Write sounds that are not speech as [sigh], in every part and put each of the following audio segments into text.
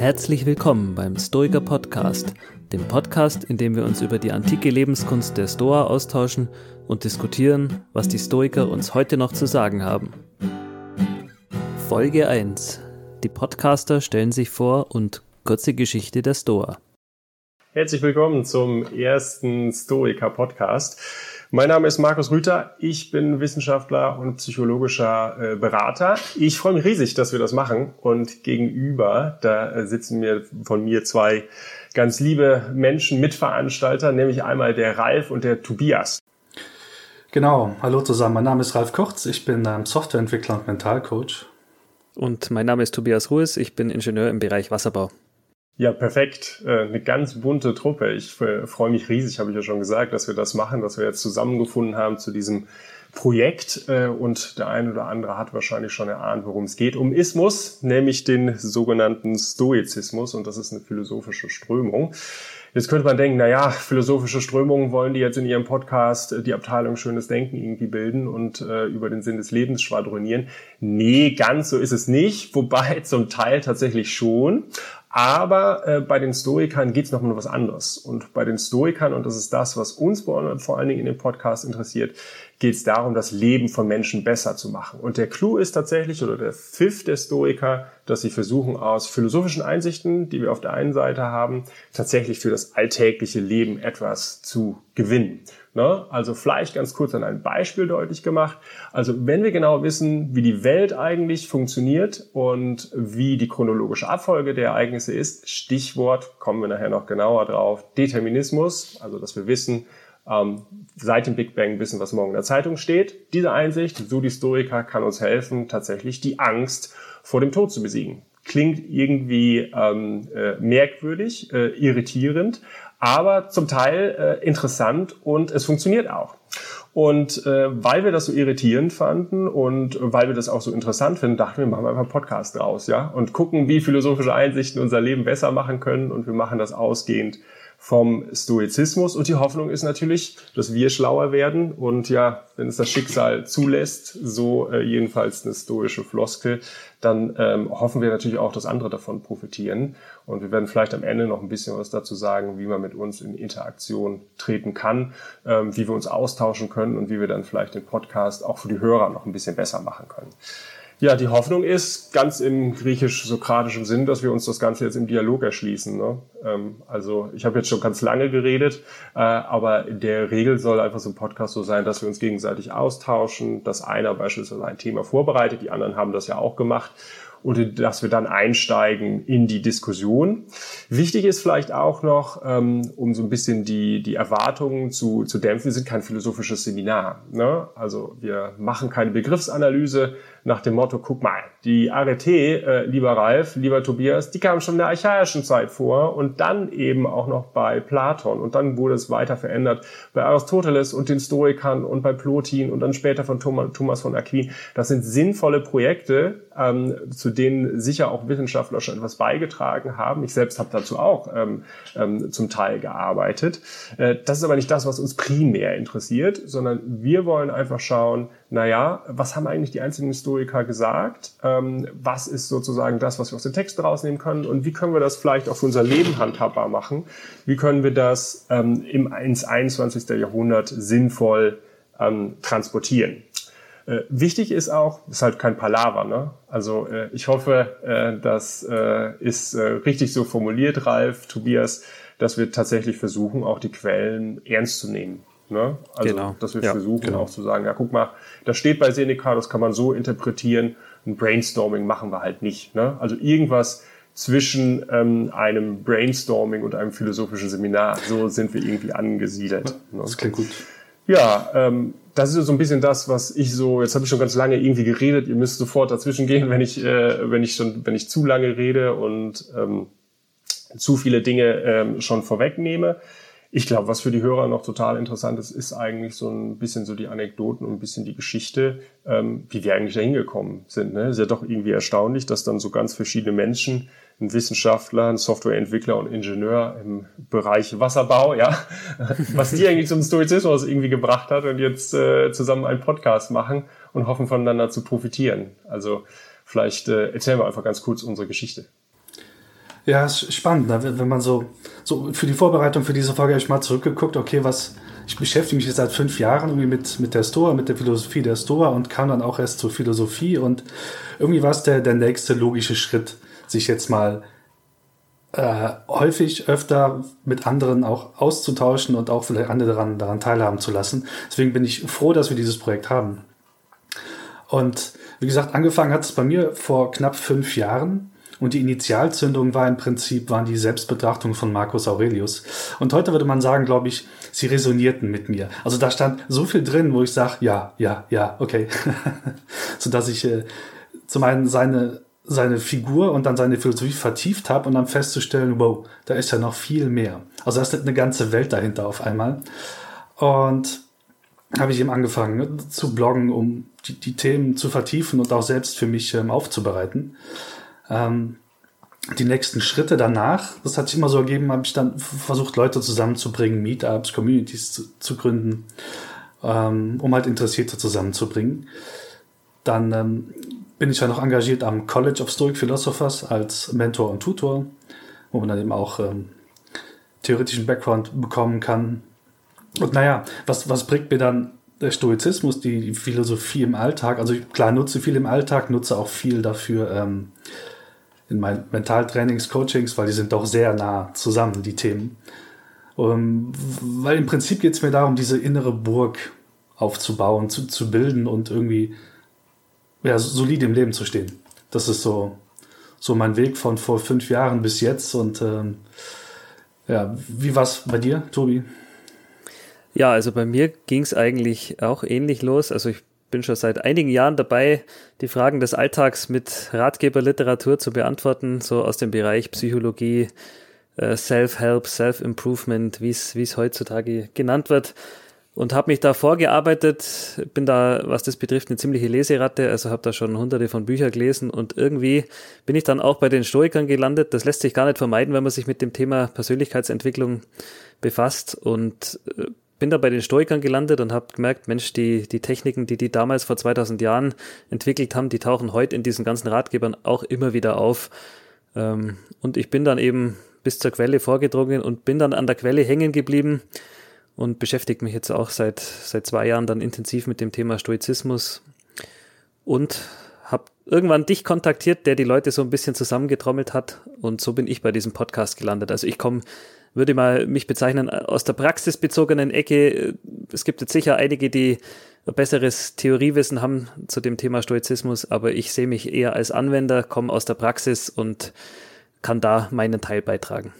Herzlich willkommen beim Stoiker Podcast, dem Podcast, in dem wir uns über die antike Lebenskunst der Stoa austauschen und diskutieren, was die Stoiker uns heute noch zu sagen haben. Folge 1. Die Podcaster stellen sich vor und kurze Geschichte der Stoa. Herzlich willkommen zum ersten Stoiker Podcast. Mein Name ist Markus Rüther. Ich bin Wissenschaftler und psychologischer äh, Berater. Ich freue mich riesig, dass wir das machen. Und gegenüber, da äh, sitzen mir von mir zwei ganz liebe Menschen, Mitveranstalter, nämlich einmal der Ralf und der Tobias. Genau, hallo zusammen. Mein Name ist Ralf Kurz. Ich bin ähm, Softwareentwickler und Mentalcoach. Und mein Name ist Tobias Ruhes. Ich bin Ingenieur im Bereich Wasserbau. Ja, perfekt. Äh, eine ganz bunte Truppe. Ich äh, freue mich riesig, habe ich ja schon gesagt, dass wir das machen, dass wir jetzt zusammengefunden haben zu diesem Projekt. Äh, und der eine oder andere hat wahrscheinlich schon erahnt, worum es geht. Um Ismus, nämlich den sogenannten Stoizismus. Und das ist eine philosophische Strömung. Jetzt könnte man denken, na ja, philosophische Strömungen wollen die jetzt in ihrem Podcast die Abteilung Schönes Denken irgendwie bilden und äh, über den Sinn des Lebens schwadronieren. Nee, ganz so ist es nicht, wobei [laughs] zum Teil tatsächlich schon. Aber äh, bei den Stoikern geht es noch um was anderes. Und bei den Stoikern, und das ist das, was uns vor allen Dingen in dem Podcast interessiert, geht es darum, das Leben von Menschen besser zu machen. Und der Clou ist tatsächlich, oder der Pfiff der Stoiker, dass sie versuchen, aus philosophischen Einsichten, die wir auf der einen Seite haben, tatsächlich für das alltägliche Leben etwas zu gewinnen. Ne? Also vielleicht ganz kurz an einem Beispiel deutlich gemacht. Also wenn wir genau wissen, wie die Welt eigentlich funktioniert und wie die chronologische Abfolge der Ereignisse ist, Stichwort, kommen wir nachher noch genauer drauf, Determinismus, also dass wir wissen, ähm, seit dem Big Bang wissen, was morgen in der Zeitung steht. Diese Einsicht, so die Historiker, kann uns helfen, tatsächlich die Angst vor dem Tod zu besiegen. Klingt irgendwie ähm, äh, merkwürdig, äh, irritierend, aber zum Teil äh, interessant und es funktioniert auch. Und äh, weil wir das so irritierend fanden und weil wir das auch so interessant finden, dachten wir, machen wir einfach einen Podcast draus, ja, und gucken, wie philosophische Einsichten unser Leben besser machen können. Und wir machen das ausgehend vom Stoizismus. Und die Hoffnung ist natürlich, dass wir schlauer werden. Und ja, wenn es das Schicksal zulässt, so äh, jedenfalls eine stoische Floskel, dann ähm, hoffen wir natürlich auch, dass andere davon profitieren. Und wir werden vielleicht am Ende noch ein bisschen was dazu sagen, wie man mit uns in Interaktion treten kann, ähm, wie wir uns austauschen können und wie wir dann vielleicht den Podcast auch für die Hörer noch ein bisschen besser machen können. Ja, die Hoffnung ist ganz im griechisch-sokratischen Sinn, dass wir uns das Ganze jetzt im Dialog erschließen. Ne? Ähm, also ich habe jetzt schon ganz lange geredet, äh, aber in der Regel soll einfach so ein Podcast so sein, dass wir uns gegenseitig austauschen, dass einer beispielsweise ein Thema vorbereitet, die anderen haben das ja auch gemacht und dass wir dann einsteigen in die Diskussion. Wichtig ist vielleicht auch noch, ähm, um so ein bisschen die, die Erwartungen zu, zu dämpfen, wir sind kein philosophisches Seminar. Ne? Also wir machen keine Begriffsanalyse, nach dem Motto, guck mal, die Arete, äh, lieber Ralf, lieber Tobias, die kam schon in der archaischen Zeit vor und dann eben auch noch bei Platon und dann wurde es weiter verändert bei Aristoteles und den Stoikern und bei Plotin und dann später von Thomas von Aquin. Das sind sinnvolle Projekte, ähm, zu denen sicher auch Wissenschaftler schon etwas beigetragen haben. Ich selbst habe dazu auch ähm, ähm, zum Teil gearbeitet. Äh, das ist aber nicht das, was uns primär interessiert, sondern wir wollen einfach schauen, naja, was haben eigentlich die einzelnen Historiker gesagt? Ähm, was ist sozusagen das, was wir aus dem Text rausnehmen können? Und wie können wir das vielleicht auch für unser Leben handhabbar machen? Wie können wir das ähm, im, ins 21. Jahrhundert sinnvoll ähm, transportieren? Äh, wichtig ist auch, ist halt kein Palaver, ne? Also äh, ich hoffe, äh, das äh, ist äh, richtig so formuliert, Ralf, Tobias, dass wir tatsächlich versuchen, auch die Quellen ernst zu nehmen. Ne? Also, genau. dass wir ja, versuchen genau. auch zu sagen, ja, guck mal, das steht bei Seneca, das kann man so interpretieren. Ein Brainstorming machen wir halt nicht. Ne? Also irgendwas zwischen ähm, einem Brainstorming und einem philosophischen Seminar. So sind wir irgendwie angesiedelt. Ne? Das klingt gut. Ja, ähm, das ist so ein bisschen das, was ich so, jetzt habe ich schon ganz lange irgendwie geredet, ihr müsst sofort dazwischen gehen, wenn ich, äh, wenn ich schon, wenn ich zu lange rede und ähm, zu viele Dinge ähm, schon vorwegnehme. Ich glaube, was für die Hörer noch total interessant ist, ist eigentlich so ein bisschen so die Anekdoten und ein bisschen die Geschichte, ähm, wie wir eigentlich da hingekommen sind. Ne? Ist ja doch irgendwie erstaunlich, dass dann so ganz verschiedene Menschen, ein Wissenschaftler, ein Softwareentwickler und Ingenieur im Bereich Wasserbau, ja, [laughs] was die eigentlich zum Stoizismus irgendwie gebracht hat und jetzt äh, zusammen einen Podcast machen und hoffen voneinander zu profitieren. Also vielleicht äh, erzählen wir einfach ganz kurz unsere Geschichte. Ja, ist spannend, ne? wenn man so, so für die Vorbereitung für diese Folge habe ich mal zurückgeguckt, okay, was, ich beschäftige mich jetzt seit fünf Jahren irgendwie mit, mit der Stoa, mit der Philosophie der Stoa und kam dann auch erst zur Philosophie und irgendwie war es der, der nächste logische Schritt, sich jetzt mal äh, häufig öfter mit anderen auch auszutauschen und auch vielleicht andere daran, daran teilhaben zu lassen. Deswegen bin ich froh, dass wir dieses Projekt haben. Und wie gesagt, angefangen hat es bei mir vor knapp fünf Jahren. Und die Initialzündung war im Prinzip, waren die Selbstbetrachtungen von Marcus Aurelius. Und heute würde man sagen, glaube ich, sie resonierten mit mir. Also da stand so viel drin, wo ich sage, ja, ja, ja, okay. [laughs] Sodass ich äh, zum einen seine, seine Figur und dann seine Philosophie vertieft habe und dann festzustellen, wow, da ist ja noch viel mehr. Also da ist eine ganze Welt dahinter auf einmal. Und habe ich eben angefangen ne, zu bloggen, um die, die, Themen zu vertiefen und auch selbst für mich ähm, aufzubereiten. Ähm, die nächsten Schritte danach, das hat sich immer so ergeben, habe ich dann versucht, Leute zusammenzubringen, Meetups, Communities zu, zu gründen, ähm, um halt Interessierte zusammenzubringen. Dann ähm, bin ich ja noch engagiert am College of Stoic Philosophers als Mentor und Tutor, wo man dann eben auch ähm, theoretischen Background bekommen kann. Und naja, was, was bringt mir dann der Stoizismus, die, Philosophie im Alltag? Also klar, nutze viel im Alltag, nutze auch viel dafür, ähm, in meinen Mentaltrainings, Coachings, weil die sind doch sehr nah zusammen, die Themen. Ähm, weil im Prinzip geht es mir darum, diese innere Burg aufzubauen, zu, zu bilden und irgendwie ja, solid im Leben zu stehen. Das ist so, so mein Weg von vor fünf Jahren bis jetzt. Und ähm, ja, wie war es bei dir, Tobi? Ja, also bei mir ging es eigentlich auch ähnlich los. Also ich bin schon seit einigen Jahren dabei, die Fragen des Alltags mit Ratgeberliteratur zu beantworten, so aus dem Bereich Psychologie, äh, Self-Help, Self-Improvement, wie es heutzutage genannt wird. Und habe mich da vorgearbeitet, bin da, was das betrifft, eine ziemliche Leseratte, also habe da schon hunderte von Büchern gelesen und irgendwie bin ich dann auch bei den Stoikern gelandet. Das lässt sich gar nicht vermeiden, wenn man sich mit dem Thema Persönlichkeitsentwicklung befasst und äh, bin da bei den Stoikern gelandet und habe gemerkt, Mensch, die, die Techniken, die die damals vor 2000 Jahren entwickelt haben, die tauchen heute in diesen ganzen Ratgebern auch immer wieder auf. Ähm, und ich bin dann eben bis zur Quelle vorgedrungen und bin dann an der Quelle hängen geblieben und beschäftige mich jetzt auch seit, seit zwei Jahren dann intensiv mit dem Thema Stoizismus und irgendwann dich kontaktiert, der die Leute so ein bisschen zusammengetrommelt hat und so bin ich bei diesem Podcast gelandet. Also ich komme würde mal mich bezeichnen, aus der praxisbezogenen Ecke. Es gibt jetzt sicher einige, die besseres Theoriewissen haben zu dem Thema Stoizismus, aber ich sehe mich eher als Anwender, komme aus der Praxis und kann da meinen Teil beitragen.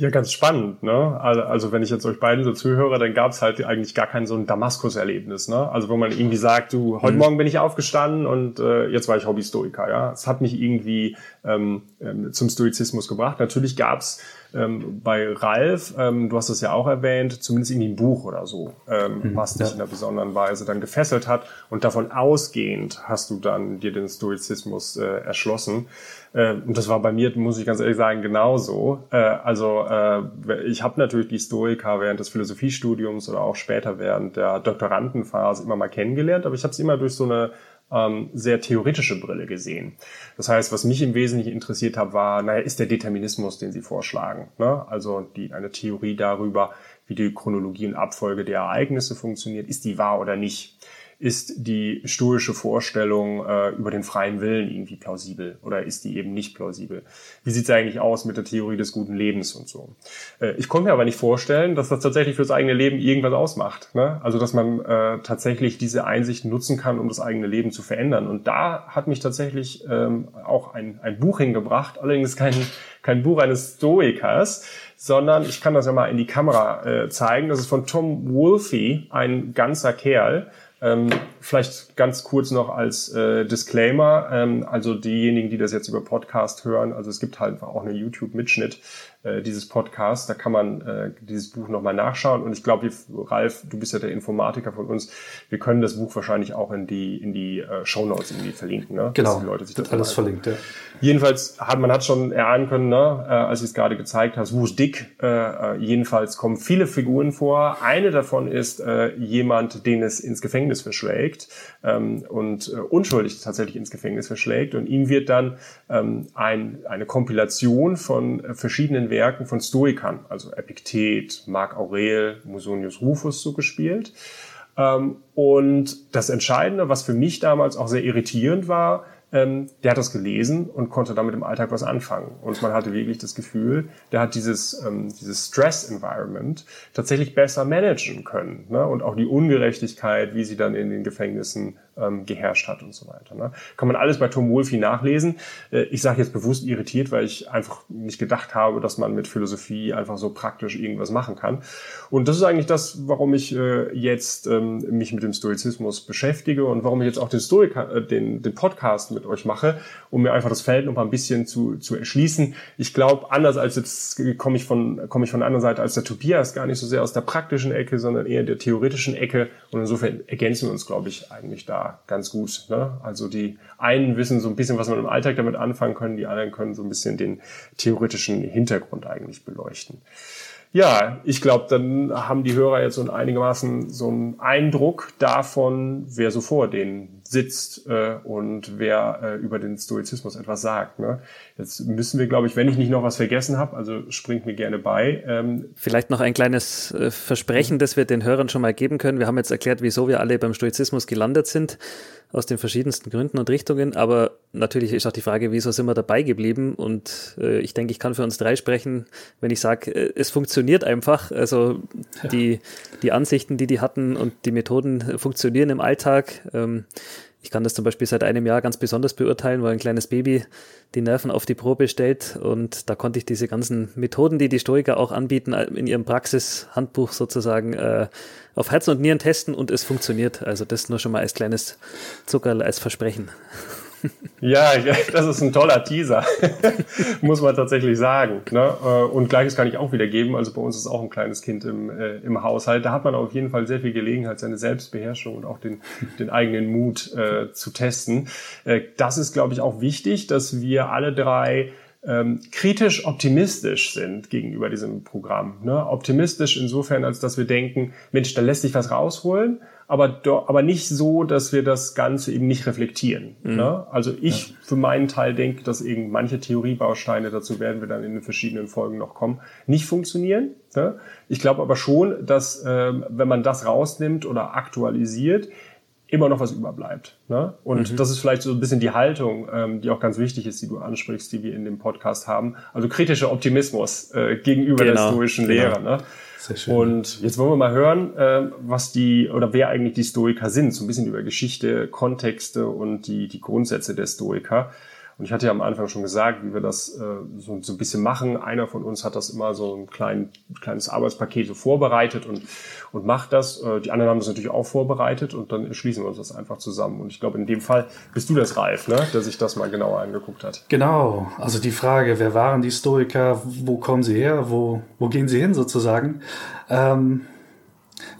Ja, ganz spannend. Ne? Also wenn ich jetzt euch beiden so zuhöre, dann gab es halt eigentlich gar kein so ein Damaskus-Erlebnis. Ne? Also wo man irgendwie sagt, du, heute mhm. Morgen bin ich aufgestanden und äh, jetzt war ich Hobby-Stoiker. Ja, Es hat mich irgendwie ähm, ähm zum Stoizismus gebracht. Natürlich gab's ähm, bei Ralf, ähm, du hast es ja auch erwähnt, zumindest irgendwie ein Buch oder so, ähm, mhm, was dich ja. in einer besonderen Weise dann gefesselt hat. Und davon ausgehend hast du dann dir den Stoizismus äh, erschlossen. Äh, und das war bei mir, muss ich ganz ehrlich sagen, genauso. Äh, also äh, ich habe natürlich die Stoiker während des Philosophiestudiums oder auch später während der Doktorandenphase immer mal kennengelernt, aber ich habe es immer durch so eine ähm, sehr theoretische Brille gesehen. Das heißt, was mich im Wesentlichen interessiert hat, war, naja, ist der Determinismus, den Sie vorschlagen. Ne? Also die, eine Theorie darüber, wie die Chronologie und Abfolge der Ereignisse funktioniert, ist die wahr oder nicht? Ist die stoische Vorstellung äh, über den freien Willen irgendwie plausibel oder ist die eben nicht plausibel? Wie sieht es eigentlich aus mit der Theorie des guten Lebens und so? Äh, ich konnte mir aber nicht vorstellen, dass das tatsächlich fürs eigene Leben irgendwas ausmacht. Ne? Also dass man äh, tatsächlich diese Einsichten nutzen kann, um das eigene Leben zu verändern. Und da hat mich tatsächlich ähm, auch ein, ein Buch hingebracht, allerdings kein, kein Buch eines Stoikers, sondern ich kann das ja mal in die Kamera äh, zeigen. Das ist von Tom Wolfe, ein ganzer Kerl. Ähm, vielleicht ganz kurz noch als äh, Disclaimer, ähm, also diejenigen, die das jetzt über Podcast hören, also es gibt halt auch einen YouTube-Mitschnitt äh, dieses Podcasts, da kann man äh, dieses Buch nochmal nachschauen und ich glaube, Ralf, du bist ja der Informatiker von uns, wir können das Buch wahrscheinlich auch in die in die äh, Show Notes irgendwie verlinken, ne? Genau, die Leute sich das alles verlinkt, ja. Jedenfalls hat man hat schon erahnen können, ne, äh, als ich es gerade gezeigt hast, Wu ist dick. Äh, äh, jedenfalls kommen viele Figuren vor. Eine davon ist äh, jemand, den es ins Gefängnis verschlägt ähm, und äh, unschuldig tatsächlich ins Gefängnis verschlägt. Und ihm wird dann ähm, ein, eine Kompilation von äh, Werken von Stoikern, also Epiktet, Marc Aurel, Musonius Rufus zugespielt. Ähm, und das Entscheidende, was für mich damals auch sehr irritierend war, ähm, der hat das gelesen und konnte damit im Alltag was anfangen. Und man hatte wirklich das Gefühl, der hat dieses, ähm, dieses Stress-Environment tatsächlich besser managen können. Ne? Und auch die Ungerechtigkeit, wie sie dann in den Gefängnissen ähm, geherrscht hat und so weiter. Ne? Kann man alles bei Tom Wolfe nachlesen. Äh, ich sage jetzt bewusst irritiert, weil ich einfach nicht gedacht habe, dass man mit Philosophie einfach so praktisch irgendwas machen kann. Und das ist eigentlich das, warum ich äh, jetzt ähm, mich mit dem Stoizismus beschäftige und warum ich jetzt auch den Stoiker, äh, den, den Podcast mit euch mache, um mir einfach das Feld noch mal ein bisschen zu, zu erschließen. Ich glaube, anders als jetzt komme ich von komme ich von der anderen Seite als der Tobias gar nicht so sehr aus der praktischen Ecke, sondern eher der theoretischen Ecke. Und insofern ergänzen wir uns, glaube ich, eigentlich da ganz gut. Ne? Also die einen wissen so ein bisschen, was man im Alltag damit anfangen können, die anderen können so ein bisschen den theoretischen Hintergrund eigentlich beleuchten. Ja, ich glaube, dann haben die Hörer jetzt so einigermaßen so einen Eindruck davon, wer so vor denen sitzt äh, und wer äh, über den Stoizismus etwas sagt. Ne? Jetzt müssen wir, glaube ich, wenn ich nicht noch was vergessen habe, also springt mir gerne bei. Ähm Vielleicht noch ein kleines äh, Versprechen, das wir den Hörern schon mal geben können. Wir haben jetzt erklärt, wieso wir alle beim Stoizismus gelandet sind aus den verschiedensten Gründen und Richtungen. Aber natürlich ist auch die Frage, wieso sind wir dabei geblieben? Und äh, ich denke, ich kann für uns drei sprechen, wenn ich sage, äh, es funktioniert einfach. Also die, die Ansichten, die die hatten und die Methoden funktionieren im Alltag. Ähm, ich kann das zum Beispiel seit einem Jahr ganz besonders beurteilen, weil ein kleines Baby die Nerven auf die Probe stellt und da konnte ich diese ganzen Methoden, die die Stoiker auch anbieten, in ihrem Praxishandbuch sozusagen äh, auf Herz und Nieren testen und es funktioniert. Also das nur schon mal als kleines Zuckerl, als Versprechen. Ja, das ist ein toller Teaser, [laughs] muss man tatsächlich sagen. Ne? Äh, und gleiches kann ich auch wieder geben. Also bei uns ist auch ein kleines Kind im, äh, im Haushalt. Da hat man auf jeden Fall sehr viel Gelegenheit, seine Selbstbeherrschung und auch den, den eigenen Mut äh, zu testen. Äh, das ist, glaube ich, auch wichtig, dass wir alle drei ähm, kritisch optimistisch sind gegenüber diesem Programm. Ne? Optimistisch insofern, als dass wir denken, Mensch, da lässt sich was rausholen, aber, do, aber nicht so, dass wir das Ganze eben nicht reflektieren. Mhm. Ne? Also ich ja. für meinen Teil denke, dass eben manche Theoriebausteine, dazu werden wir dann in den verschiedenen Folgen noch kommen, nicht funktionieren. Ne? Ich glaube aber schon, dass ähm, wenn man das rausnimmt oder aktualisiert, immer noch was überbleibt. Ne? Und mhm. das ist vielleicht so ein bisschen die Haltung, ähm, die auch ganz wichtig ist, die du ansprichst, die wir in dem Podcast haben. Also kritischer Optimismus äh, gegenüber genau. der stoischen genau. Lehre. Ne? Sehr schön. Und jetzt wollen wir mal hören, äh, was die oder wer eigentlich die Stoiker sind. So ein bisschen über Geschichte, Kontexte und die, die Grundsätze der Stoiker. Und ich hatte ja am Anfang schon gesagt, wie wir das äh, so, so ein bisschen machen. Einer von uns hat das immer so ein klein, kleines Arbeitspaket so vorbereitet und, und macht das. Äh, die anderen haben das natürlich auch vorbereitet und dann schließen wir uns das einfach zusammen. Und ich glaube, in dem Fall bist du das Ralf, ne? der sich das mal genauer angeguckt hat. Genau. Also die Frage, wer waren die Stoiker? Wo kommen sie her? Wo, wo gehen sie hin sozusagen? Ähm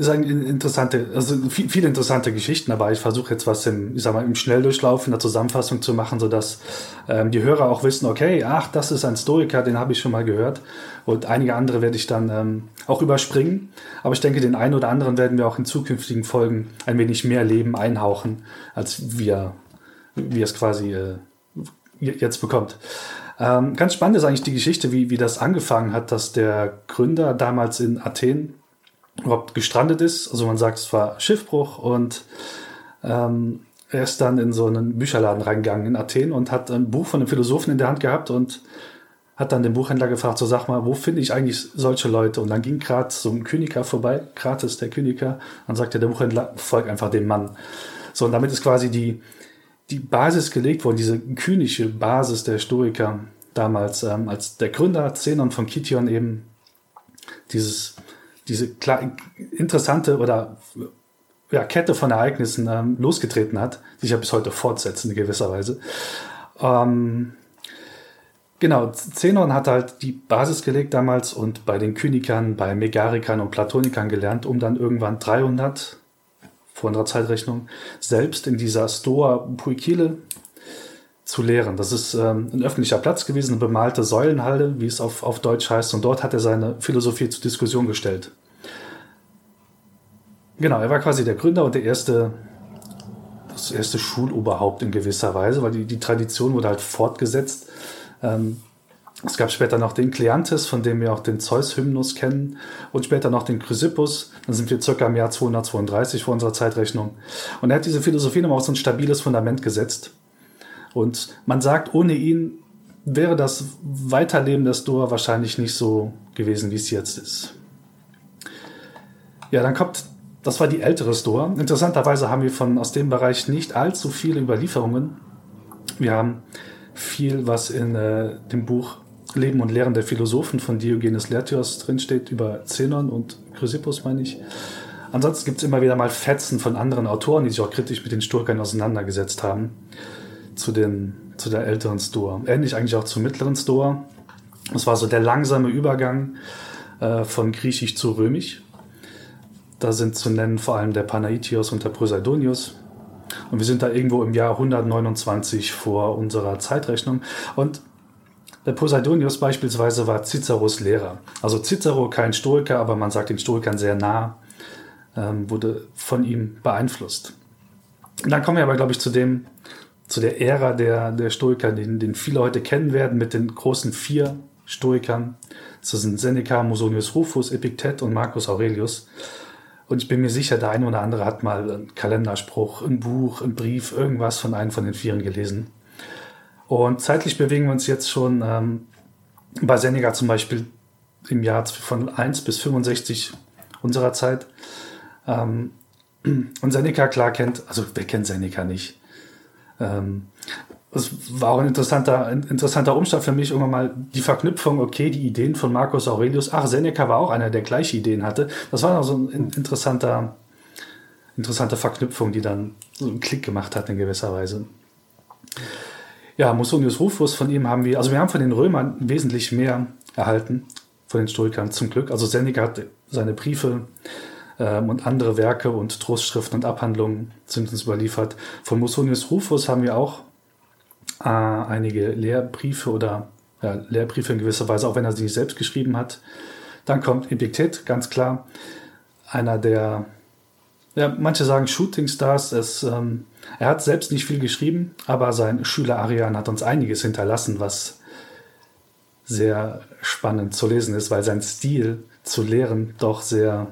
ist eine interessante, also viel, viele interessante Geschichten, aber ich versuche jetzt was im, ich sag mal, im Schnelldurchlauf in der Zusammenfassung zu machen, sodass ähm, die Hörer auch wissen, okay, ach, das ist ein Stoiker, den habe ich schon mal gehört. Und einige andere werde ich dann ähm, auch überspringen. Aber ich denke, den einen oder anderen werden wir auch in zukünftigen Folgen ein wenig mehr Leben einhauchen, als wir, wie es quasi äh, jetzt bekommt. Ähm, ganz spannend ist eigentlich die Geschichte, wie, wie das angefangen hat, dass der Gründer damals in Athen überhaupt gestrandet ist. Also man sagt, es war Schiffbruch und ähm, er ist dann in so einen Bücherladen reingegangen in Athen und hat ein Buch von einem Philosophen in der Hand gehabt und hat dann den Buchhändler gefragt, so sag mal, wo finde ich eigentlich solche Leute? Und dann ging gerade so ein Kyniker vorbei, Krates der Kyniker, dann sagte der Buchhändler, folg einfach dem Mann. So, und damit ist quasi die, die Basis gelegt worden, diese kynische Basis der Stoiker damals, ähm, als der Gründer Zenon von Kition eben dieses diese interessante oder ja, Kette von Ereignissen ähm, losgetreten hat, die sich ja bis heute fortsetzen in gewisser Weise. Ähm, genau, Zenon hat halt die Basis gelegt damals und bei den Kynikern, bei Megarikern und Platonikern gelernt, um dann irgendwann 300 vor unserer Zeitrechnung selbst in dieser Stoa Puikile zu lehren. Das ist ähm, ein öffentlicher Platz gewesen, eine bemalte Säulenhalle, wie es auf, auf Deutsch heißt, und dort hat er seine Philosophie zur Diskussion gestellt. Genau, er war quasi der Gründer und der erste, das erste Schuloberhaupt in gewisser Weise, weil die, die Tradition wurde halt fortgesetzt. Ähm, es gab später noch den Kleantes, von dem wir auch den Zeus-Hymnus kennen, und später noch den Chrysippus. Dann sind wir circa im Jahr 232 vor unserer Zeitrechnung. Und er hat diese Philosophie nochmal auf so ein stabiles Fundament gesetzt. Und man sagt, ohne ihn wäre das Weiterleben der Stoa wahrscheinlich nicht so gewesen, wie es jetzt ist. Ja, dann kommt, das war die ältere Stoa. Interessanterweise haben wir von aus dem Bereich nicht allzu viele Überlieferungen. Wir haben viel, was in äh, dem Buch Leben und Lehren der Philosophen von Diogenes Laertios drinsteht, über Zenon und Chrysippus, meine ich. Ansonsten gibt es immer wieder mal Fetzen von anderen Autoren, die sich auch kritisch mit den Stoikern auseinandergesetzt haben, zu, den, zu der älteren Stoa. Ähnlich eigentlich auch zur mittleren Stoa. Das war so der langsame Übergang äh, von Griechisch zu Römisch. Da sind zu nennen vor allem der Panaitios und der Poseidonius. Und wir sind da irgendwo im Jahr 129 vor unserer Zeitrechnung. Und der Poseidonius beispielsweise war Ciceros Lehrer. Also Cicero kein Stoiker, aber man sagt den Stoikern sehr nah, ähm, wurde von ihm beeinflusst. Und dann kommen wir aber, glaube ich, zu dem, zu der Ära der, der Stoiker, den, den viele heute kennen werden, mit den großen vier Stoikern. Das sind Seneca, Musonius Rufus, Epiktet und Marcus Aurelius. Und ich bin mir sicher, der eine oder andere hat mal einen Kalenderspruch, ein Buch, ein Brief, irgendwas von einem von den Vieren gelesen. Und zeitlich bewegen wir uns jetzt schon ähm, bei Seneca zum Beispiel im Jahr von 1 bis 65 unserer Zeit. Ähm, und Seneca klar kennt, also wer kennt Seneca nicht? Ähm, es war auch ein interessanter, ein interessanter Umstand für mich, irgendwann mal die Verknüpfung, okay, die Ideen von Marcus Aurelius, ach, Seneca war auch einer, der gleiche Ideen hatte. Das war noch so ein interessanter, interessante Verknüpfung, die dann so einen Klick gemacht hat in gewisser Weise. Ja, Musonius Rufus, von ihm haben wir, also wir haben von den Römern wesentlich mehr erhalten, von den Stoikern zum Glück. Also Seneca hat seine Briefe ähm, und andere Werke und Trostschriften und Abhandlungen sind uns überliefert. Von Musonius Rufus haben wir auch äh, einige Lehrbriefe oder ja, Lehrbriefe in gewisser Weise, auch wenn er sie nicht selbst geschrieben hat. Dann kommt Epiktet, ganz klar, einer der, ja, manche sagen Shooting Stars, es ähm, er hat selbst nicht viel geschrieben, aber sein Schüler Arian hat uns einiges hinterlassen, was sehr spannend zu lesen ist, weil sein Stil zu lehren doch sehr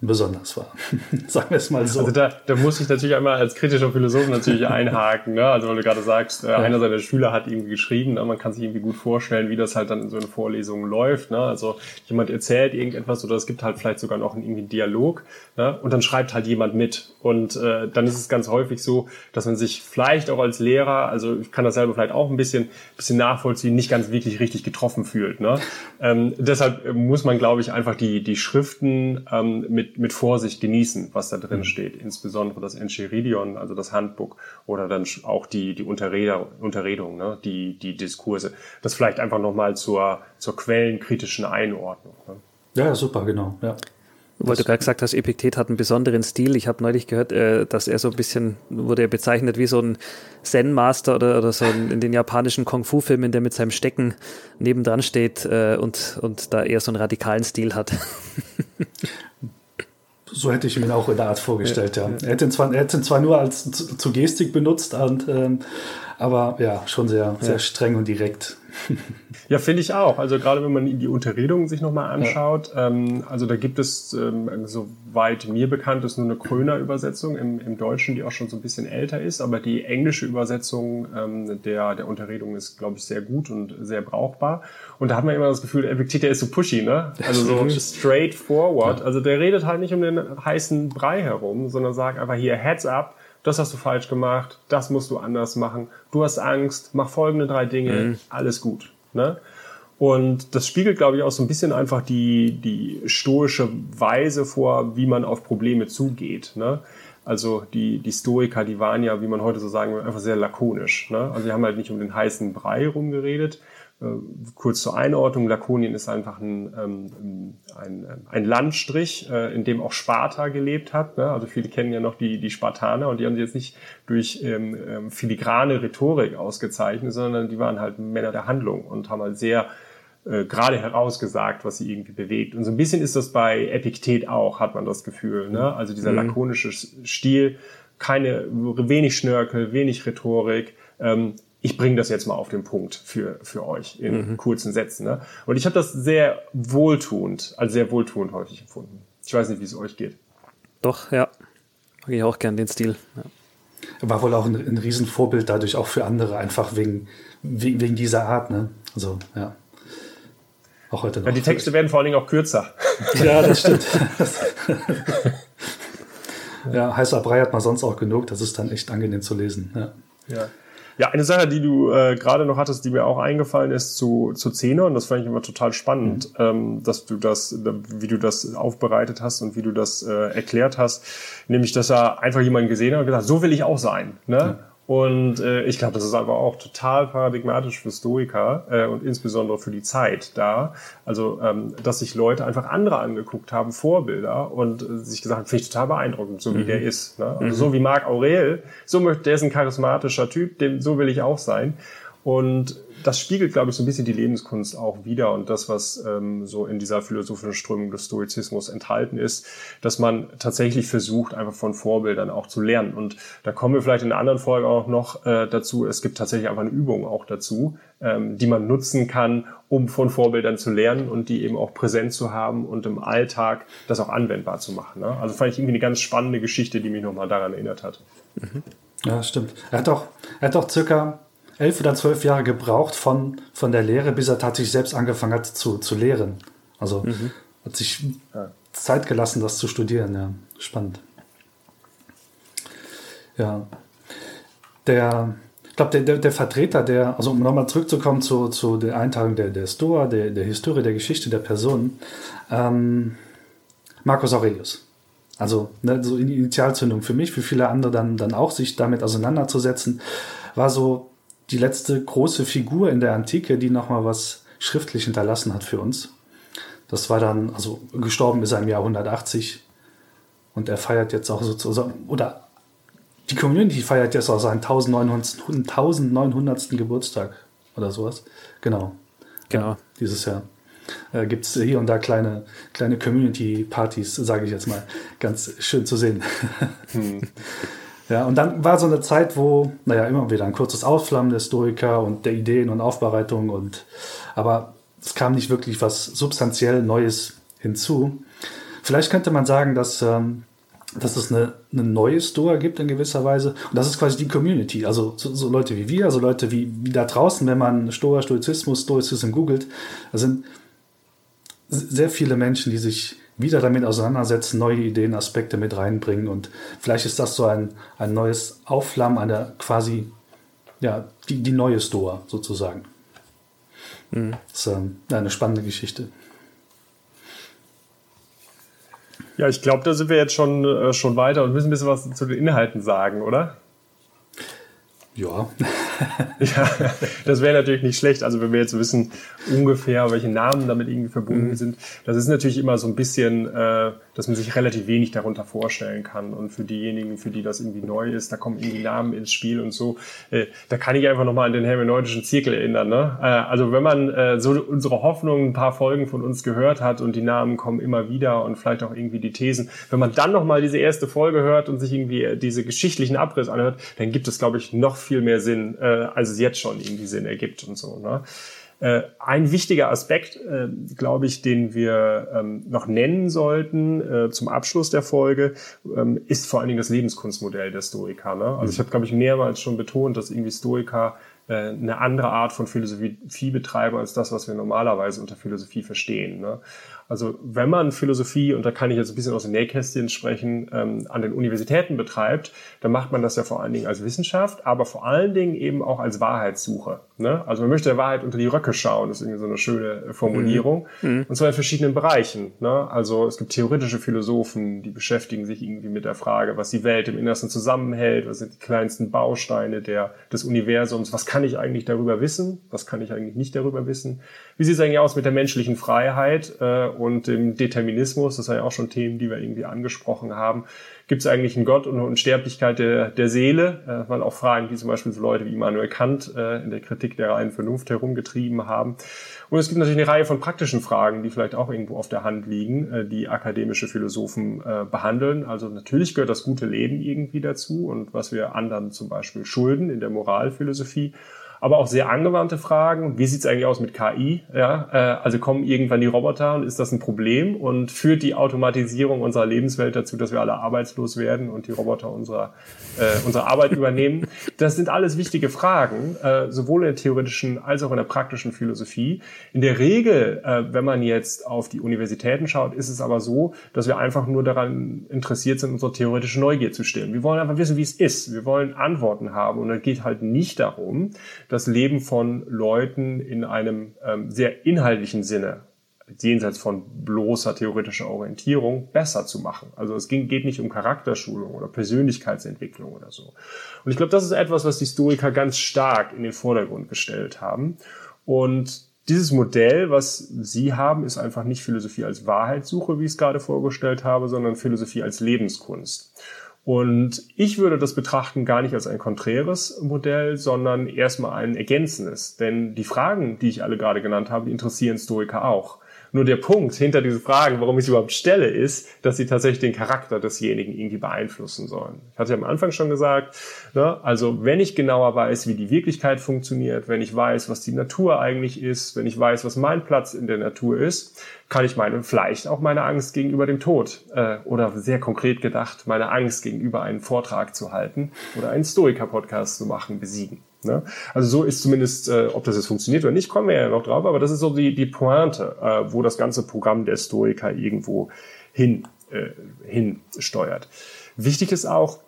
besonders war. [laughs] Sagen wir es mal so. Also da, da muss ich natürlich einmal als kritischer Philosoph natürlich [laughs] einhaken. Ne? Also weil du gerade sagst, äh, ja. einer seiner Schüler hat irgendwie geschrieben, ne? man kann sich irgendwie gut vorstellen, wie das halt dann in so einer Vorlesung läuft. Ne? Also jemand erzählt irgendetwas oder es gibt halt vielleicht sogar noch einen irgendwie Dialog ne? und dann schreibt halt jemand mit. Und äh, dann ist es ganz häufig so, dass man sich vielleicht auch als Lehrer, also ich kann das selber vielleicht auch ein bisschen, bisschen nachvollziehen, nicht ganz wirklich richtig getroffen fühlt. Ne? [laughs] Ähm, deshalb muss man, glaube ich, einfach die, die Schriften ähm, mit mit, mit Vorsicht genießen, was da drin mhm. steht. Insbesondere das Enchiridion, also das Handbuch oder dann auch die, die Unterreder, Unterredung, ne? die, die Diskurse. Das vielleicht einfach nochmal zur, zur quellenkritischen Einordnung. Ne? Ja, super, genau. Ja. Weil du gerade gesagt hast, Epiktet hat einen besonderen Stil. Ich habe neulich gehört, äh, dass er so ein bisschen, wurde er bezeichnet wie so ein Zen-Master oder, oder so ein, in den japanischen Kung-Fu-Filmen, der mit seinem Stecken nebendran steht äh, und, und da eher so einen radikalen Stil hat. [laughs] So hätte ich ihn auch in der Art vorgestellt, ja. ja. Er, hätte ihn zwar, er hätte ihn zwar nur als zu, zu Gestik benutzt, und, ähm, aber ja, schon sehr, sehr ja. streng und direkt. Ja, finde ich auch. Also gerade wenn man die Unterredungen sich nochmal anschaut, ja. ähm, also da gibt es, ähm, soweit mir bekannt ist, nur eine Kröner-Übersetzung im, im Deutschen, die auch schon so ein bisschen älter ist, aber die englische Übersetzung ähm, der, der Unterredung ist, glaube ich, sehr gut und sehr brauchbar. Und da hat man immer das Gefühl, Epictetus ist so pushy, ne? Also so [laughs] straightforward. Ja. Also der redet halt nicht um den heißen Brei herum, sondern sagt einfach hier, heads up, das hast du falsch gemacht, das musst du anders machen, du hast Angst, mach folgende drei Dinge, mhm. alles gut. Ne? Und das spiegelt, glaube ich, auch so ein bisschen einfach die, die stoische Weise vor, wie man auf Probleme zugeht. Ne? Also die, die Stoiker, die waren ja, wie man heute so sagen will, einfach sehr lakonisch. Ne? Also sie haben halt nicht um den heißen Brei rumgeredet, kurz zur Einordnung, Lakonien ist einfach ein, ähm, ein, ein Landstrich, äh, in dem auch Sparta gelebt hat. Ne? Also viele kennen ja noch die, die Spartaner und die haben sich jetzt nicht durch ähm, ähm, filigrane Rhetorik ausgezeichnet, sondern die waren halt Männer der Handlung und haben halt sehr äh, gerade herausgesagt, was sie irgendwie bewegt. Und so ein bisschen ist das bei Epiktet auch, hat man das Gefühl. Ne? Also dieser mhm. lakonische Stil, keine wenig Schnörkel, wenig Rhetorik. Ähm, ich bringe das jetzt mal auf den Punkt für, für euch in mhm. kurzen Sätzen. Ne? Und ich habe das sehr wohltuend, also sehr wohltuend häufig empfunden. Ich weiß nicht, wie es euch geht. Doch, ja. Mag ich auch gern den Stil. Ja. War wohl auch ein, ein Riesenvorbild dadurch auch für andere, einfach wegen, wegen, wegen dieser Art. Ne? Also, ja. Auch heute noch. Ja, die Texte werden vor allen Dingen auch kürzer. [laughs] Ja, das stimmt. [laughs] ja, heißer Brei hat man sonst auch genug. Das ist dann echt angenehm zu lesen. Ja. ja. Ja, eine Sache, die du äh, gerade noch hattest, die mir auch eingefallen ist zu, zu Xenon, das fand ich immer total spannend, mhm. ähm, dass du das, wie du das aufbereitet hast und wie du das äh, erklärt hast, nämlich, dass er einfach jemanden gesehen hat und gesagt, so will ich auch sein. Ne? Mhm. Und äh, ich glaube, das ist aber auch total paradigmatisch für Stoiker äh, und insbesondere für die Zeit da. Also, ähm, dass sich Leute einfach andere angeguckt haben, Vorbilder, und äh, sich gesagt haben, finde ich total beeindruckend, so wie mhm. der ist. Ne? Also mhm. so wie Marc Aurel, so möchte, der ist ein charismatischer Typ, dem, so will ich auch sein. Und das spiegelt, glaube ich, so ein bisschen die Lebenskunst auch wieder und das, was ähm, so in dieser philosophischen Strömung des Stoizismus enthalten ist, dass man tatsächlich versucht, einfach von Vorbildern auch zu lernen. Und da kommen wir vielleicht in einer anderen Folge auch noch äh, dazu. Es gibt tatsächlich einfach eine Übung auch dazu, ähm, die man nutzen kann, um von Vorbildern zu lernen und die eben auch präsent zu haben und im Alltag das auch anwendbar zu machen. Ne? Also fand ich irgendwie eine ganz spannende Geschichte, die mich nochmal daran erinnert hat. Mhm. Ja, stimmt. Er hat auch, er hat auch circa elf oder zwölf Jahre gebraucht von, von der Lehre, bis er tatsächlich selbst angefangen hat zu, zu lehren. Also mhm. hat sich Zeit gelassen, das zu studieren. Ja, spannend. Ja. Der, ich glaube, der, der, der, Vertreter, der, also um nochmal zurückzukommen zu, zu der Einteilung der, der Stoa, der, der Historie, der Geschichte der Person, ähm, Marcus Aurelius. Also ne, so die Initialzündung für mich, für viele andere dann, dann auch, sich damit auseinanderzusetzen, war so die letzte große Figur in der Antike, die nochmal was schriftlich hinterlassen hat für uns. Das war dann, also gestorben ist er im Jahr 180 und er feiert jetzt auch sozusagen, oder die Community feiert jetzt auch seinen 1900. 1900. Geburtstag oder sowas. Genau. Genau. Dieses Jahr. Äh, Gibt es hier und da kleine, kleine Community-Partys, sage ich jetzt mal. Ganz schön zu sehen. Hm. [laughs] Ja, und dann war so eine Zeit, wo, naja, immer wieder ein kurzes Ausflammen der Stoiker und der Ideen und Aufbereitung und, aber es kam nicht wirklich was substanziell Neues hinzu. Vielleicht könnte man sagen, dass, ähm, dass es eine, eine neue Stoa gibt in gewisser Weise. Und das ist quasi die Community. Also so, so Leute wie wir, also Leute wie, wie da draußen, wenn man Stoa, Stoizismus, Stoizismus googelt, da sind sehr viele Menschen, die sich wieder damit auseinandersetzen, neue Ideen, Aspekte mit reinbringen und vielleicht ist das so ein, ein neues Aufflammen einer quasi, ja, die, die neue Stoa sozusagen. Mhm. Das ist ähm, eine spannende Geschichte. Ja, ich glaube, da sind wir jetzt schon, äh, schon weiter und müssen ein bisschen was zu den Inhalten sagen, oder? Ja. [laughs] ja, das wäre natürlich nicht schlecht. Also wenn wir jetzt wissen ungefähr, welche Namen damit irgendwie verbunden mhm. sind, das ist natürlich immer so ein bisschen, äh, dass man sich relativ wenig darunter vorstellen kann. Und für diejenigen, für die das irgendwie neu ist, da kommen irgendwie Namen ins Spiel und so. Äh, da kann ich einfach nochmal an den hermeneutischen Zirkel erinnern. Ne? Äh, also wenn man äh, so unsere Hoffnung, ein paar Folgen von uns gehört hat und die Namen kommen immer wieder und vielleicht auch irgendwie die Thesen, wenn man dann nochmal diese erste Folge hört und sich irgendwie diese geschichtlichen Abriss anhört, dann gibt es, glaube ich, noch viel mehr Sinn, äh, als es jetzt schon irgendwie Sinn ergibt und so. Ne? Äh, ein wichtiger Aspekt, äh, glaube ich, den wir ähm, noch nennen sollten äh, zum Abschluss der Folge, ähm, ist vor allen Dingen das Lebenskunstmodell der Stoiker. Ne? Also ich habe, glaube ich, mehrmals schon betont, dass irgendwie Stoiker äh, eine andere Art von Philosophie betreiben als das, was wir normalerweise unter Philosophie verstehen. Ne? Also wenn man Philosophie, und da kann ich jetzt ein bisschen aus den Nähkästchen sprechen, ähm, an den Universitäten betreibt, dann macht man das ja vor allen Dingen als Wissenschaft, aber vor allen Dingen eben auch als Wahrheitssuche. Ne? Also man möchte der Wahrheit unter die Röcke schauen, das ist irgendwie so eine schöne Formulierung. Mhm. mhm. Und zwar in verschiedenen Bereichen. Ne? Also es gibt theoretische Philosophen, die beschäftigen sich irgendwie mit der Frage, was die Welt im Innersten zusammenhält, was sind die kleinsten Bausteine der, des Universums, was kann ich eigentlich darüber wissen, was kann ich eigentlich nicht darüber wissen. Wie sieht es eigentlich aus mit der menschlichen Freiheit? Äh, und dem Determinismus, das sind ja auch schon Themen, die wir irgendwie angesprochen haben. Gibt es eigentlich einen Gott und Unsterblichkeit der, der Seele? Äh, man auch Fragen, die zum Beispiel so Leute wie Immanuel Kant äh, in der Kritik der reinen Vernunft herumgetrieben haben. Und es gibt natürlich eine Reihe von praktischen Fragen, die vielleicht auch irgendwo auf der Hand liegen, äh, die akademische Philosophen äh, behandeln. Also natürlich gehört das gute Leben irgendwie dazu und was wir anderen zum Beispiel schulden in der Moralphilosophie aber auch sehr angewandte Fragen. Wie sieht es eigentlich aus mit KI? Ja, äh, also kommen irgendwann die Roboter und ist das ein Problem und führt die Automatisierung unserer Lebenswelt dazu, dass wir alle arbeitslos werden und die Roboter unserer, äh, unsere Arbeit übernehmen? Das sind alles wichtige Fragen, äh, sowohl in der theoretischen als auch in der praktischen Philosophie. In der Regel, äh, wenn man jetzt auf die Universitäten schaut, ist es aber so, dass wir einfach nur daran interessiert sind, unsere theoretische Neugier zu stillen. Wir wollen einfach wissen, wie es ist. Wir wollen Antworten haben und es geht halt nicht darum, das Leben von Leuten in einem ähm, sehr inhaltlichen Sinne, jenseits von bloßer theoretischer Orientierung, besser zu machen. Also es ging, geht nicht um Charakterschulung oder Persönlichkeitsentwicklung oder so. Und ich glaube, das ist etwas, was die Stoiker ganz stark in den Vordergrund gestellt haben. Und dieses Modell, was Sie haben, ist einfach nicht Philosophie als Wahrheitssuche, wie ich es gerade vorgestellt habe, sondern Philosophie als Lebenskunst. Und ich würde das betrachten gar nicht als ein konträres Modell, sondern erstmal ein ergänzendes. Denn die Fragen, die ich alle gerade genannt habe, die interessieren Stoiker auch. Nur der Punkt hinter diesen Fragen, warum ich sie überhaupt stelle, ist, dass sie tatsächlich den Charakter desjenigen irgendwie beeinflussen sollen. Ich hatte ja am Anfang schon gesagt, ne, also wenn ich genauer weiß, wie die Wirklichkeit funktioniert, wenn ich weiß, was die Natur eigentlich ist, wenn ich weiß, was mein Platz in der Natur ist, kann ich meine, vielleicht auch meine Angst gegenüber dem Tod äh, oder sehr konkret gedacht, meine Angst gegenüber einen Vortrag zu halten oder einen Stoiker-Podcast zu machen, besiegen. Ne? Also so ist zumindest, äh, ob das jetzt funktioniert oder nicht, kommen wir ja noch drauf, aber das ist so die, die Pointe, äh, wo das ganze Programm der Stoiker irgendwo hin, äh, hin steuert. Wichtig ist auch,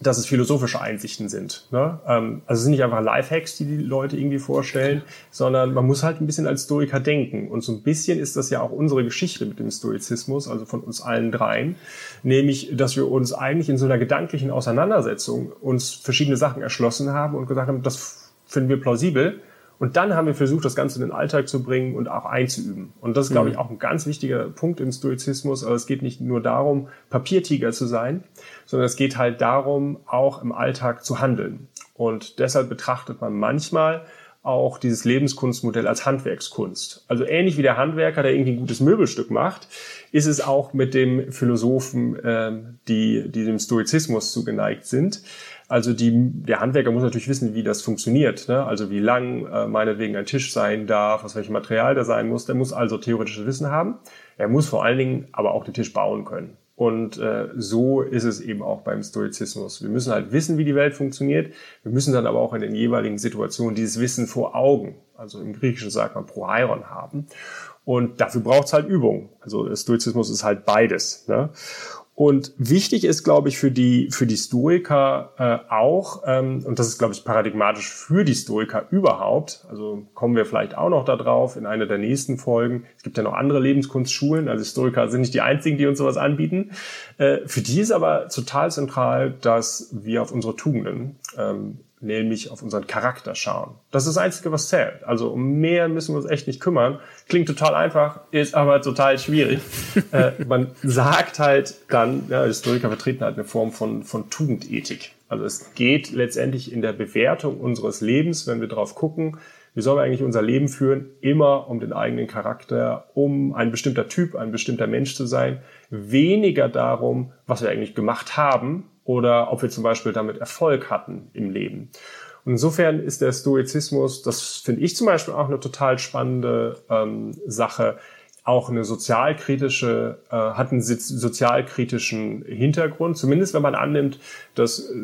dass es philosophische Einsichten sind. Ne? Ähm, also es sind nicht einfach Lifehacks, die die Leute irgendwie vorstellen, sondern man muss halt ein bisschen als Stoiker denken. Und so ein bisschen ist das ja auch unsere Geschichte mit dem Stoizismus, also von uns allen dreien, nämlich, dass wir uns eigentlich in so einer gedanklichen Auseinandersetzung uns verschiedene Sachen erschlossen haben und gesagt haben, das finden wir plausibel und dann haben wir versucht, das Ganze in den Alltag zu bringen und auch einzuüben. Und das ist, glaube ich, mhm. auch ein ganz wichtiger Punkt im Stoizismus. Also es geht nicht nur darum, Papiertiger zu sein, sondern es geht halt darum, auch im Alltag zu handeln. Und deshalb betrachtet man manchmal auch dieses Lebenskunstmodell als Handwerkskunst. Also ähnlich wie der Handwerker, der irgendwie ein gutes Möbelstück macht, ist es auch mit dem Philosophen, ähm, die, die dem Stoizismus zugeneigt sind. Also die, der Handwerker muss natürlich wissen, wie das funktioniert. Ne? Also wie lang äh, meinetwegen ein Tisch sein darf, aus welchem Material der sein muss. Der muss also theoretisches Wissen haben. Er muss vor allen Dingen aber auch den Tisch bauen können. Und äh, so ist es eben auch beim Stoizismus. Wir müssen halt wissen, wie die Welt funktioniert. Wir müssen dann aber auch in den jeweiligen Situationen dieses Wissen vor Augen, also im Griechischen sagt man Proheiron haben. Und dafür braucht es halt Übung. Also Stoizismus ist halt beides. Ne? Und wichtig ist, glaube ich, für die, für die Stoiker äh, auch, ähm, und das ist, glaube ich, paradigmatisch für die Stoiker überhaupt, also kommen wir vielleicht auch noch darauf in einer der nächsten Folgen. Es gibt ja noch andere Lebenskunstschulen, also Stoiker sind nicht die einzigen, die uns sowas anbieten. Äh, für die ist aber total zentral, dass wir auf unsere Tugenden ähm, nämlich auf unseren Charakter schauen. Das ist das Einzige, was zählt. Also um mehr müssen wir uns echt nicht kümmern. Klingt total einfach, ist aber total schwierig. [laughs] äh, man sagt halt dann, ja, Historiker vertreten halt eine Form von, von Tugendethik. Also es geht letztendlich in der Bewertung unseres Lebens, wenn wir drauf gucken, wie sollen wir eigentlich unser Leben führen, immer um den eigenen Charakter, um ein bestimmter Typ, ein bestimmter Mensch zu sein, weniger darum, was wir eigentlich gemacht haben, oder ob wir zum Beispiel damit Erfolg hatten im Leben. Und insofern ist der Stoizismus, das finde ich zum Beispiel auch eine total spannende ähm, Sache, auch eine sozialkritische, äh, hat einen sozialkritischen Hintergrund, zumindest wenn man annimmt, dass, äh,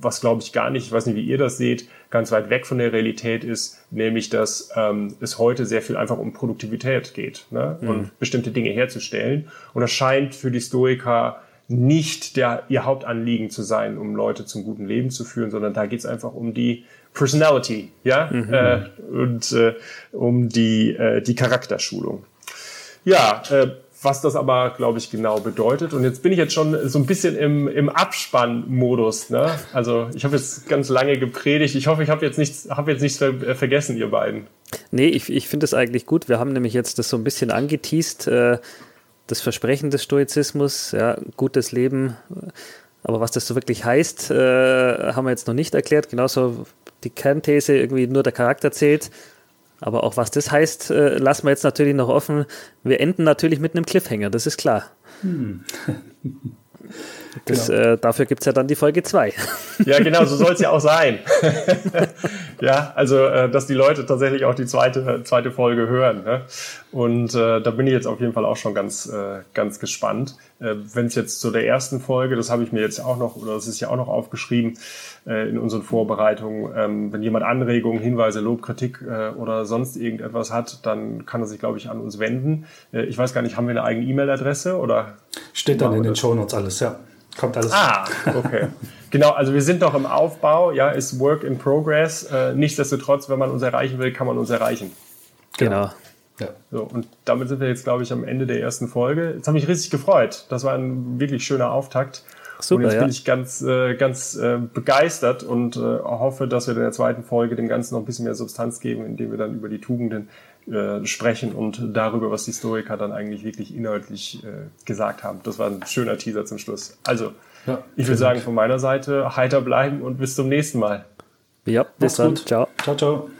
was glaube ich gar nicht, ich weiß nicht, wie ihr das seht, ganz weit weg von der Realität ist, nämlich dass ähm, es heute sehr viel einfach um Produktivität geht ne? Mhm. und bestimmte Dinge herzustellen. Und das scheint für die Stoiker nicht der, ihr Hauptanliegen zu sein, um Leute zum guten Leben zu führen, sondern da geht es einfach um die Personality, ja, mhm. äh, und äh, um die, äh, die Charakterschulung. Ja, äh, was das aber, glaube ich, genau bedeutet. Und jetzt bin ich jetzt schon so ein bisschen im, im Abspannmodus. Ne? Also ich habe jetzt ganz lange gepredigt. Ich hoffe, ich habe jetzt nichts, hab jetzt nichts ver vergessen, ihr beiden. Nee, ich, ich finde es eigentlich gut. Wir haben nämlich jetzt das so ein bisschen angeteased. Äh das Versprechen des Stoizismus, ja, gutes Leben. Aber was das so wirklich heißt, äh, haben wir jetzt noch nicht erklärt. Genauso die Kernthese, irgendwie nur der Charakter zählt. Aber auch was das heißt, äh, lassen wir jetzt natürlich noch offen. Wir enden natürlich mit einem Cliffhanger, das ist klar. Hm. [laughs] Das, genau. äh, dafür gibt es ja dann die Folge 2. [laughs] Ja, genau, so soll es ja auch sein. [laughs] ja, also, äh, dass die Leute tatsächlich auch die zweite, zweite Folge hören. Ne? Und äh, da bin ich jetzt auf jeden Fall auch schon ganz, äh, ganz gespannt. Äh, Wenn es jetzt zu der ersten Folge, das habe ich mir jetzt auch noch, oder das ist ja auch noch aufgeschrieben äh, in unseren Vorbereitungen, ähm, wenn jemand Anregungen, Hinweise, Lob, Kritik äh, oder sonst irgendetwas hat, dann kann er sich, glaube ich, an uns wenden. Äh, ich weiß gar nicht, haben wir eine eigene E-Mail-Adresse oder? Steht dann in den Show Notes alles, ja. Kommt alles. Ah, okay. [laughs] genau, also wir sind noch im Aufbau, ja, ist Work in Progress. Äh, nichtsdestotrotz, wenn man uns erreichen will, kann man uns erreichen. Genau. Ja. So, und damit sind wir jetzt, glaube ich, am Ende der ersten Folge. Jetzt habe ich riesig gefreut. Das war ein wirklich schöner Auftakt. Super, und jetzt ja. bin ich ganz, äh, ganz äh, begeistert und äh, hoffe, dass wir in der zweiten Folge dem Ganzen noch ein bisschen mehr Substanz geben, indem wir dann über die Tugenden äh, sprechen und darüber, was die Historiker dann eigentlich wirklich inhaltlich äh, gesagt haben. Das war ein schöner Teaser zum Schluss. Also, ja, ich würde sagen, von meiner Seite heiter bleiben und bis zum nächsten Mal. Ja, bis dann. Ciao. Ciao, ciao.